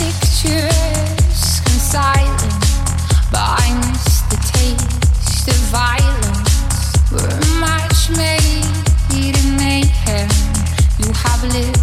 Pictures and but I miss the taste of violence. We're a match made in mayhem. You have lived.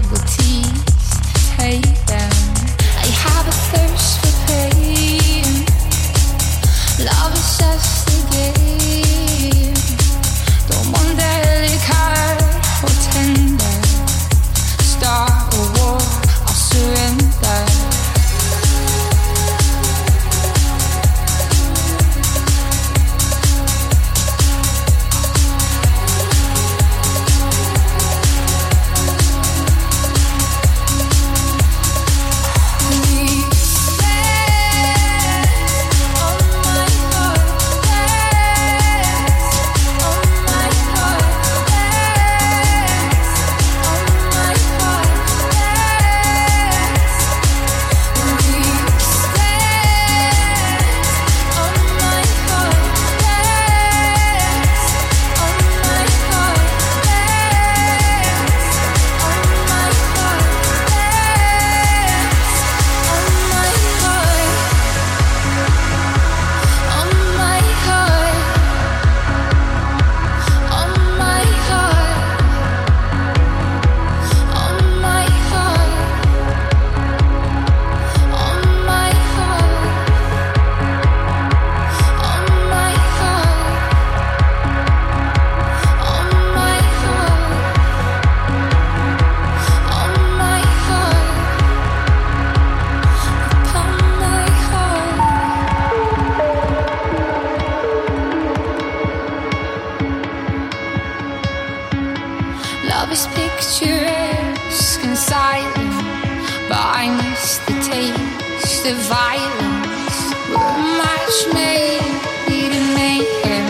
The violence. We're much made in mayhem.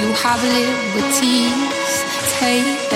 You have liberties. Take.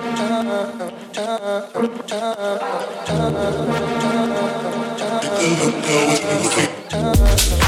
Thank you.